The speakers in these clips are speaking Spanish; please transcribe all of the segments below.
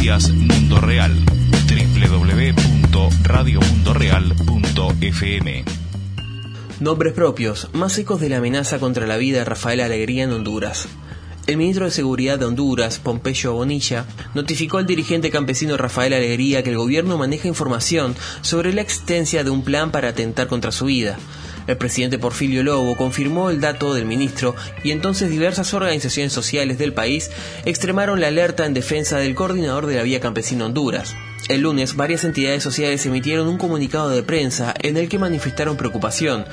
Mundo Real. www.radiomundoreal.fm Nombres propios, más ecos de la amenaza contra la vida de Rafael Alegría en Honduras. El ministro de Seguridad de Honduras, Pompeyo Bonilla, notificó al dirigente campesino Rafael Alegría que el gobierno maneja información sobre la existencia de un plan para atentar contra su vida. El presidente Porfirio Lobo confirmó el dato del ministro y entonces diversas organizaciones sociales del país extremaron la alerta en defensa del coordinador de la Vía Campesina Honduras. El lunes, varias entidades sociales emitieron un comunicado de prensa en el que manifestaron preocupación.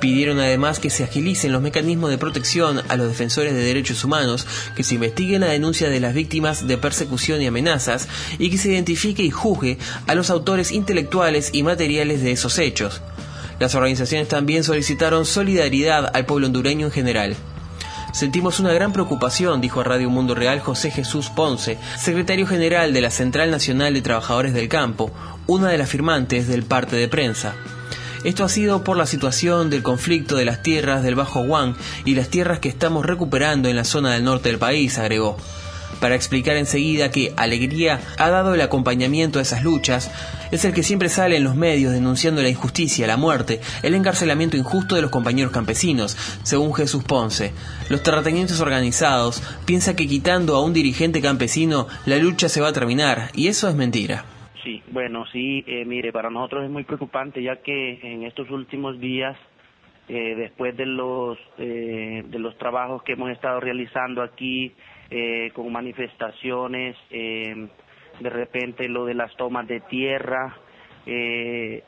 Pidieron además que se agilicen los mecanismos de protección a los defensores de derechos humanos, que se investiguen la denuncia de las víctimas de persecución y amenazas y que se identifique y juzgue a los autores intelectuales y materiales de esos hechos. Las organizaciones también solicitaron solidaridad al pueblo hondureño en general. Sentimos una gran preocupación, dijo a Radio Mundo Real José Jesús Ponce, secretario general de la Central Nacional de Trabajadores del Campo, una de las firmantes del parte de prensa. Esto ha sido por la situación del conflicto de las tierras del Bajo Juan y las tierras que estamos recuperando en la zona del norte del país, agregó para explicar enseguida que Alegría ha dado el acompañamiento a esas luchas, es el que siempre sale en los medios denunciando la injusticia, la muerte, el encarcelamiento injusto de los compañeros campesinos, según Jesús Ponce. Los terratenientes organizados piensan que quitando a un dirigente campesino la lucha se va a terminar, y eso es mentira. Sí, bueno, sí, eh, mire, para nosotros es muy preocupante ya que en estos últimos días eh, después de los eh, de los trabajos que hemos estado realizando aquí eh, con manifestaciones, eh, de repente lo de las tomas de tierra, eh,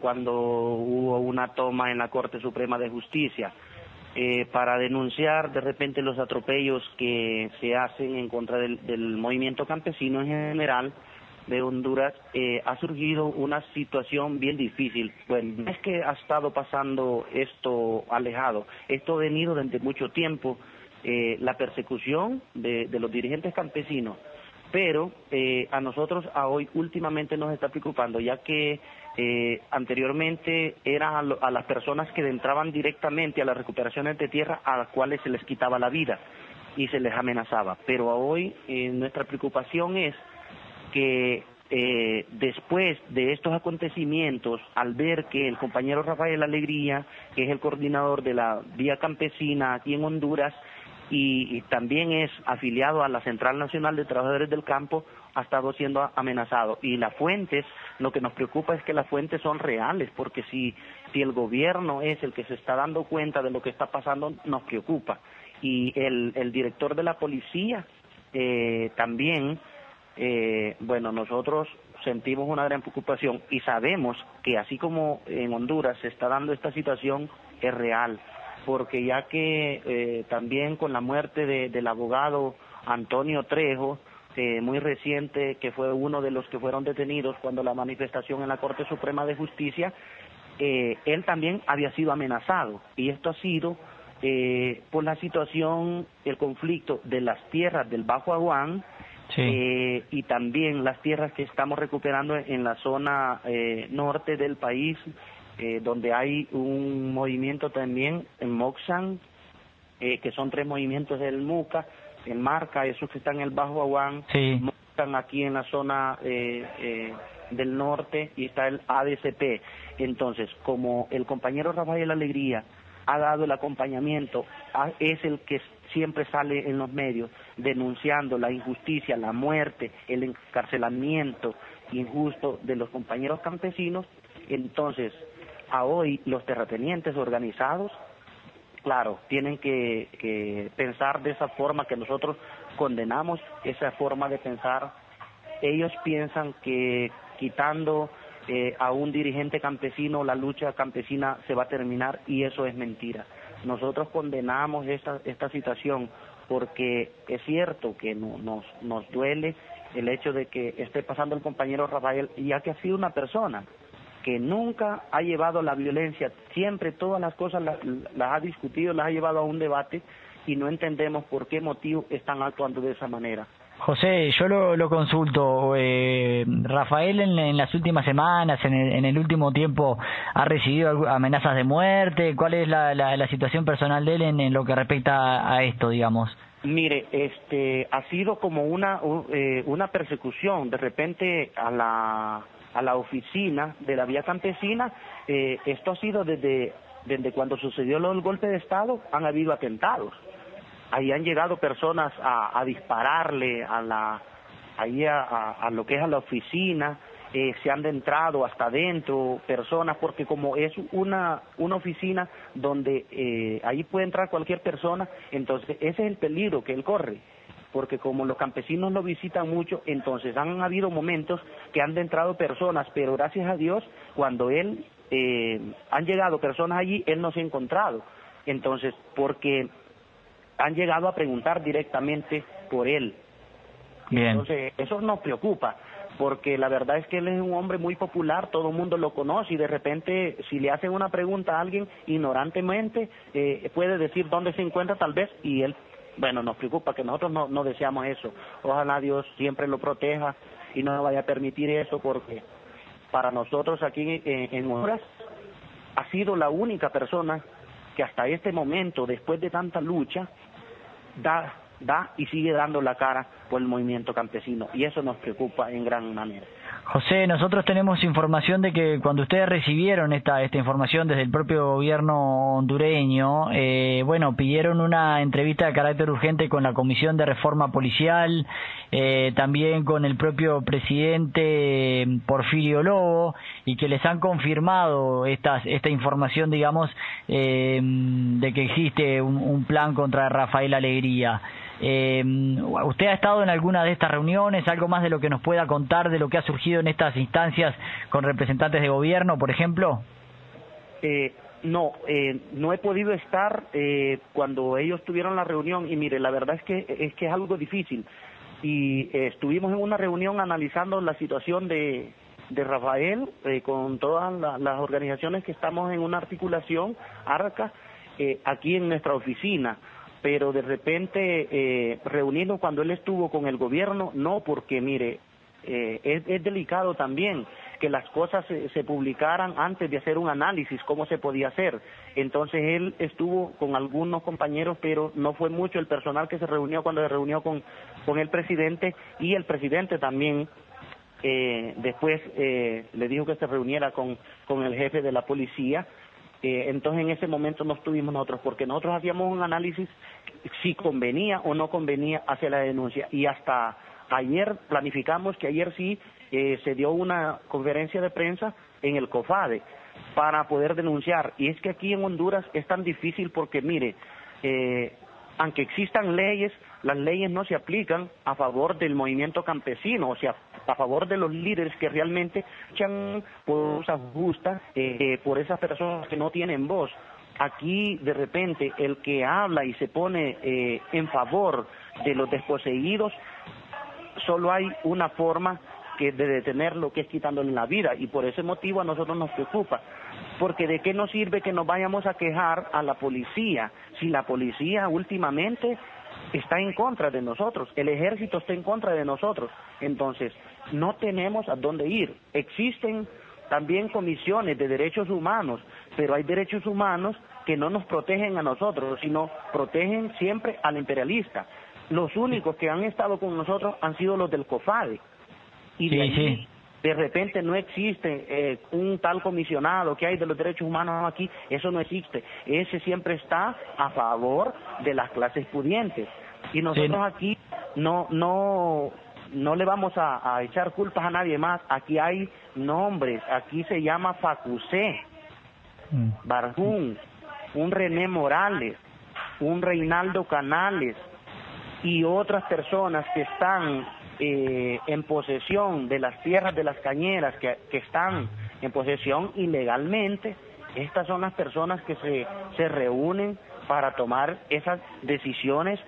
cuando hubo una toma en la Corte Suprema de Justicia, para denunciar de repente los atropellos que se hacen en contra del, movimiento campesino en general de Honduras, ha surgido una situación bien difícil. Pues no es que ha estado pasando esto alejado, esto ha venido desde mucho tiempo eh, la persecución de, los dirigentes campesinos, pero eh, a nosotros a hoy últimamente nos está preocupando, ya que eh, anteriormente eran a, las personas que entraban directamente a las recuperaciones de tierra a las cuales se les quitaba la vida y se les amenazaba, pero hoy nuestra preocupación es que después de estos acontecimientos, al ver que el compañero Rafael Alegría, que es el coordinador de la vía campesina aquí en Honduras, y, también es afiliado a la Central Nacional de Trabajadores del Campo, ha estado siendo amenazado. Y las fuentes, lo que nos preocupa es que las fuentes son reales, porque si, si el gobierno es el que se está dando cuenta de lo que está pasando, nos preocupa. Y el, el director de la policía eh, también, eh, bueno, nosotros sentimos una gran preocupación y sabemos que así como en Honduras se está dando esta situación, es real porque ya que eh, también con la muerte del abogado Antonio Trejo, eh, muy reciente, que fue uno de los que fueron detenidos cuando la manifestación en la Corte Suprema de Justicia, eh, él también había sido amenazado. Y esto ha sido por la situación, el conflicto de las tierras del Bajo Aguán y también las tierras que estamos recuperando en la zona norte del país, eh, donde hay un movimiento también en Moxan, eh, que son tres movimientos del MUCA, en Marca, esos que están en el Bajo Aguán, Moxan aquí en la zona eh, del norte y está el ADCP. Entonces, como el compañero Rafael Alegría ha dado el acompañamiento, es el que siempre sale en los medios denunciando la injusticia, la muerte, el encarcelamiento injusto de los compañeros campesinos, entonces a hoy los terratenientes organizados, claro, tienen que, pensar de esa forma que nosotros condenamos esa forma de pensar. Ellos piensan que quitando eh, a un dirigente campesino la lucha campesina se va a terminar y eso es mentira. Nosotros condenamos esta, esta situación porque es cierto que nos, nos duele el hecho de que esté pasando el compañero Rafael, ya que ha sido una persona que nunca ha llevado la violencia, siempre todas las cosas las, ha discutido, las ha llevado a un debate y no entendemos por qué motivo están actuando de esa manera. José, yo lo, consulto. Eh, Rafael en, las últimas semanas, en el, último tiempo, ha recibido amenazas de muerte. ¿Cuál es la, situación personal de él en, lo que respecta a esto, digamos? Mire, este ha sido como una eh, una persecución. De repente a la a la oficina de la vía campesina, eh, esto ha sido desde desde cuando sucedió el golpe de estado, han habido atentados. Ahí han llegado personas a, a dispararle a la ahí a, a, lo que es a la oficina, eh, se han entrado hasta adentro personas, porque como es una, una oficina donde eh, ahí puede entrar cualquier persona, entonces ese es el peligro que él corre, porque como los campesinos lo visitan mucho, entonces han habido momentos que han entrado personas, pero gracias a Dios, cuando él, eh, han llegado personas allí, él no se ha encontrado. Entonces, porque han llegado a preguntar directamente por él. Entonces, eso nos preocupa porque la verdad es que él es un hombre muy popular, todo el mundo lo conoce y de repente si le hacen una pregunta a alguien ignorantemente eh, puede decir dónde se encuentra tal vez y él, bueno, nos preocupa que nosotros no, no deseamos eso. Ojalá Dios siempre lo proteja y no vaya a permitir eso porque para nosotros aquí en, en Honduras ha sido la única persona que hasta este momento, después de tanta lucha, da da y sigue dando la cara por el movimiento campesino y eso nos preocupa en gran manera. José, nosotros tenemos información de que cuando ustedes recibieron esta, esta información desde el propio gobierno hondureño, eh, bueno, pidieron una entrevista de carácter urgente con la Comisión de Reforma Policial, eh, también con el propio presidente Porfirio Lobo, y que les han confirmado estas, esta información, digamos, eh, de que existe un, un plan contra Rafael Alegría. Eh, ¿Usted ha estado en alguna de estas reuniones? ¿Algo más de lo que nos pueda contar de lo que ha surgido en estas instancias con representantes de gobierno, por ejemplo? Eh, no, eh, no he podido estar eh, cuando ellos tuvieron la reunión y mire, la verdad es que es que es algo difícil y eh, estuvimos en una reunión analizando la situación de, de Rafael eh, con todas las organizaciones que estamos en una articulación, ARCA, eh, aquí en nuestra oficina pero de repente eh, reunirnos cuando él estuvo con el gobierno, no, porque mire, eh, es, es, delicado también que las cosas se, se, publicaran antes de hacer un análisis, cómo se podía hacer. Entonces él estuvo con algunos compañeros, pero no fue mucho el personal que se reunió cuando se reunió con, con el presidente y el presidente también eh, después eh, le dijo que se reuniera con, con el jefe de la policía eh, entonces en ese momento no estuvimos nosotros, porque nosotros hacíamos un análisis si convenía o no convenía hacer la denuncia. Y hasta ayer planificamos que ayer sí eh, se dio una conferencia de prensa en el COFADE para poder denunciar. Y es que aquí en Honduras es tan difícil porque, mire, eh, aunque existan leyes, las leyes no se aplican a favor del movimiento campesino, o sea, a favor de los líderes que realmente luchan por cosas justas, eh, por esas personas que no tienen voz. Aquí, de repente, el que habla y se pone eh, en favor de los desposeídos, solo hay una forma que de detenerlo, que es quitándole la vida, y por ese motivo a nosotros nos preocupa, porque de qué nos sirve que nos vayamos a quejar a la policía, si la policía últimamente está en contra de nosotros, el ejército está en contra de nosotros, entonces no tenemos a dónde ir. Existen también comisiones de derechos humanos, pero hay derechos humanos que no nos protegen a nosotros, sino protegen siempre al imperialista. Los únicos que han estado con nosotros han sido los del COFADE. Y de, ahí, de repente no existe eh, un tal comisionado que hay de los derechos humanos aquí, eso no existe. Ese siempre está a favor de las clases pudientes. Y nosotros aquí no, no, no le vamos a, a, echar culpas a nadie más. Aquí hay nombres. Aquí se llama Facusé, mm. Barjún, un René Morales, un Reinaldo Canales y otras personas que están eh, en posesión de las tierras de las cañeras, que, que están en posesión ilegalmente. Estas son las personas que se, se reúnen para tomar esas decisiones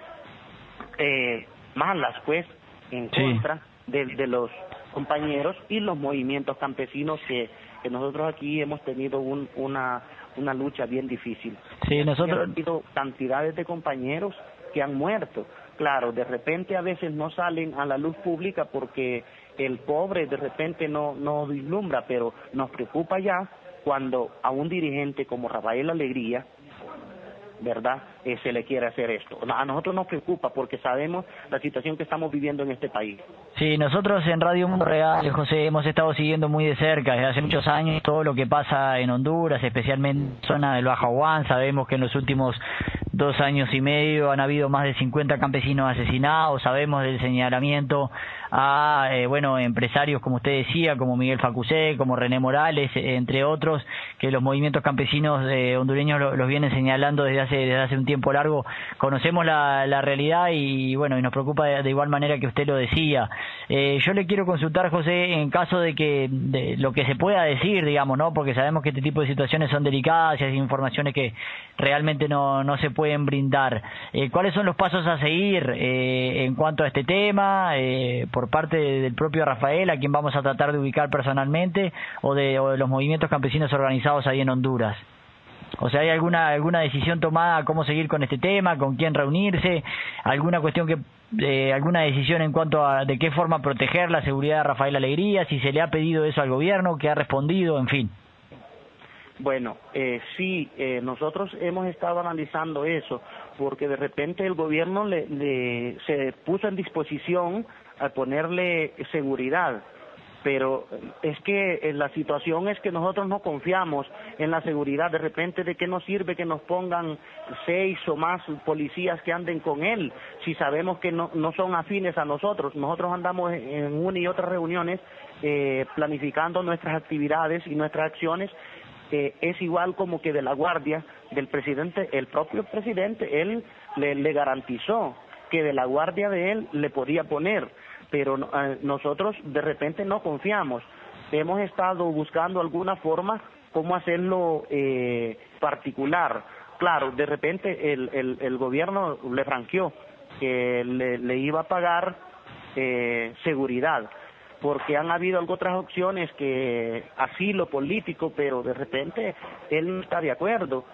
eh, malas, pues, en sí. contra de, de, los compañeros y los movimientos campesinos que, que nosotros aquí hemos tenido un, una, una lucha bien difícil. Sí, nosotros. Ha habido cantidades de compañeros que han muerto. Claro, de repente a veces no salen a la luz pública porque el pobre de repente no, no vislumbra, pero nos preocupa ya cuando a un dirigente como Rafael Alegría ¿verdad? Eh, se le quiere hacer esto. A nosotros nos preocupa porque sabemos la situación que estamos viviendo en este país. Sí, nosotros en Radio Mundo Real, José, hemos estado siguiendo muy de cerca desde hace muchos años todo lo que pasa en Honduras, especialmente en zona del Baja Juan. Sabemos que en los últimos dos años y medio han habido más de 50 campesinos asesinados. Sabemos del señalamiento a, eh, bueno, empresarios, como usted decía, como Miguel Facusé, como René Morales, entre otros, que los movimientos campesinos eh, hondureños los vienen señalando desde hace, desde hace un tiempo largo. Conocemos la realidad y, bueno, y nos preocupa de igual manera que usted lo decía. Eh, yo le quiero consultar, José, en caso de que de lo que se pueda decir, digamos, ¿no? Porque sabemos que este tipo de situaciones son delicadas y hay informaciones que realmente no, no se pueden brindar. Eh, ¿Cuáles son los pasos a seguir eh, en cuanto a este tema eh, por parte del propio Rafael, a quien vamos a tratar de ubicar personalmente, o de, o de los movimientos campesinos organizados ahí en Honduras? O sea, ¿hay alguna alguna decisión tomada cómo seguir con este tema, con quién reunirse, alguna cuestión que eh, alguna decisión en cuanto a de qué forma proteger la seguridad de Rafael Alegría, si se le ha pedido eso al gobierno, qué ha respondido, en fin. Bueno, eh, sí, eh, nosotros hemos estado analizando eso, porque de repente el gobierno le, le, se puso en disposición a ponerle seguridad pero es que eh, la situación es que nosotros no confiamos en la seguridad. De repente, ¿de qué nos sirve que nos pongan seis o más policías que anden con él si sabemos que no, no son afines a nosotros? Nosotros andamos en una y otras reuniones eh, planificando nuestras actividades y nuestras acciones. Eh, es igual como que de la guardia del presidente, el propio presidente, él le garantizó que de la guardia de él le podía poner pero eh, nosotros de repente no confiamos. Hemos estado buscando alguna forma cómo hacerlo eh, particular. Claro, de repente el, el, el gobierno le franqueó que le, iba a pagar eh, seguridad, porque han habido otras opciones que asilo político, pero de repente él no está de acuerdo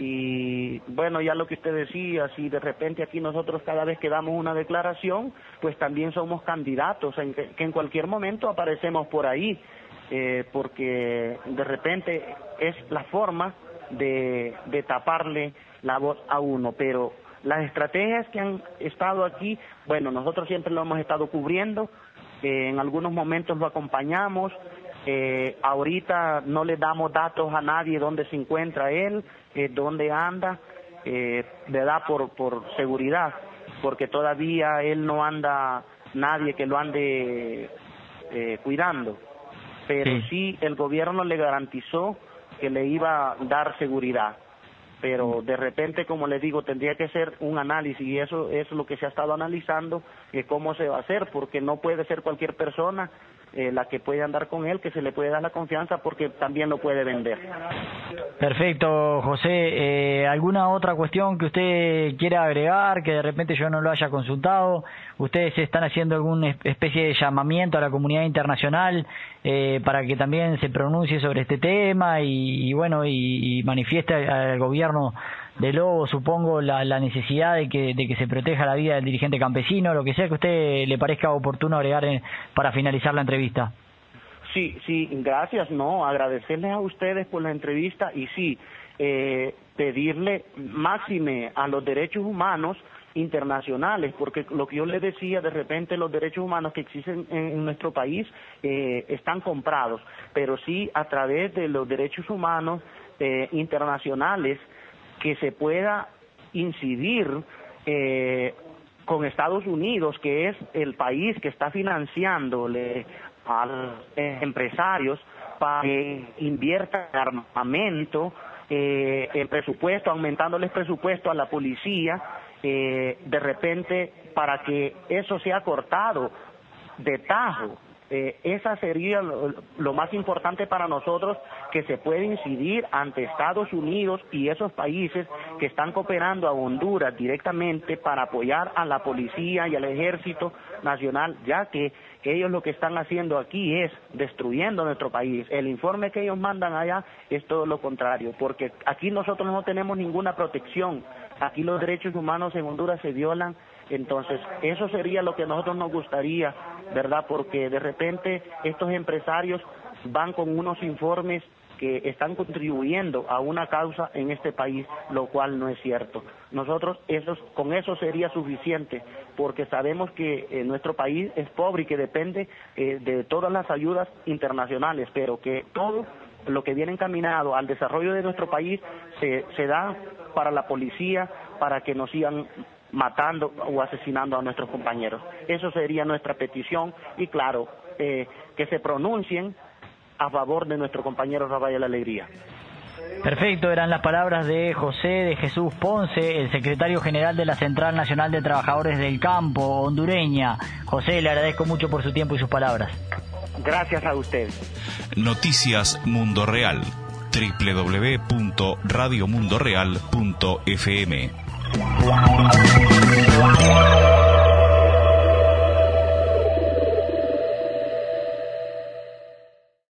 y bueno, ya lo que usted decía, si de repente aquí nosotros cada vez que damos una declaración, pues también somos candidatos, en que, en cualquier momento aparecemos por ahí, eh, porque de repente es la forma de, de taparle la voz a uno, pero las estrategias que han estado aquí, bueno, nosotros siempre lo hemos estado cubriendo, eh, en algunos momentos lo acompañamos, eh, ahorita no le damos datos a nadie dónde se encuentra él, eh, dónde anda, eh, da por, por seguridad, porque todavía él no anda nadie que lo ande eh, cuidando. Pero sí. el gobierno le garantizó que le iba a dar seguridad. Pero de repente, como le digo, tendría que ser un análisis y eso es lo que se ha estado analizando, que cómo se va a hacer, porque no puede ser cualquier persona eh, la que puede andar con él, que se le puede dar la confianza porque también lo puede vender. Perfecto, José. Eh, ¿Alguna otra cuestión que usted quiera agregar, que de repente yo no lo haya consultado? ¿Ustedes están haciendo alguna especie de llamamiento a la comunidad internacional eh, para que también se pronuncie sobre este tema y, bueno, y, y manifieste al gobierno de Lobo, supongo, la, necesidad de que, de que se proteja la vida del dirigente campesino, lo que sea que a usted le parezca oportuno agregar para finalizar la entrevista. Sí, sí, gracias, no, agradecerles a ustedes por la entrevista y sí, eh, pedirle máxime a los derechos humanos internacionales, porque lo que yo le decía, de repente los derechos humanos que existen en, nuestro país eh, están comprados, pero sí a través de los derechos humanos eh, internacionales que se pueda incidir eh, con Estados Unidos, que es el país que está financiándole a los empresarios para que inviertan en armamento, eh, el presupuesto, aumentándoles presupuesto a la policía, eh, de repente para que eso sea cortado de tajo eh, esa sería lo, más importante para nosotros que se puede incidir ante Estados Unidos y esos países que están cooperando a Honduras directamente para apoyar a la policía y al ejército nacional, ya que ellos lo que están haciendo aquí es destruyendo nuestro país. El informe que ellos mandan allá es todo lo contrario, porque aquí nosotros no tenemos ninguna protección. Aquí los derechos humanos en Honduras se violan entonces, eso sería lo que nosotros nos gustaría, ¿verdad? Porque de repente estos empresarios van con unos informes que están contribuyendo a una causa en este país, lo cual no es cierto. Nosotros con eso sería suficiente, porque sabemos que eh, nuestro país es pobre y que depende eh, de todas las ayudas internacionales, pero que todo lo que viene encaminado al desarrollo de nuestro país se, se da para la policía, para que nos sigan matando o asesinando a nuestros compañeros. Eso sería nuestra petición y claro, eh, que se pronuncien a favor de nuestro compañero Rafael Alegría. Perfecto, eran las palabras de José de Jesús Ponce, el secretario general de la Central Nacional de Trabajadores del Campo hondureña. José, le agradezco mucho por su tiempo y sus palabras. Gracias a usted. Noticias Mundo Real www.radiomundoreal.fm Música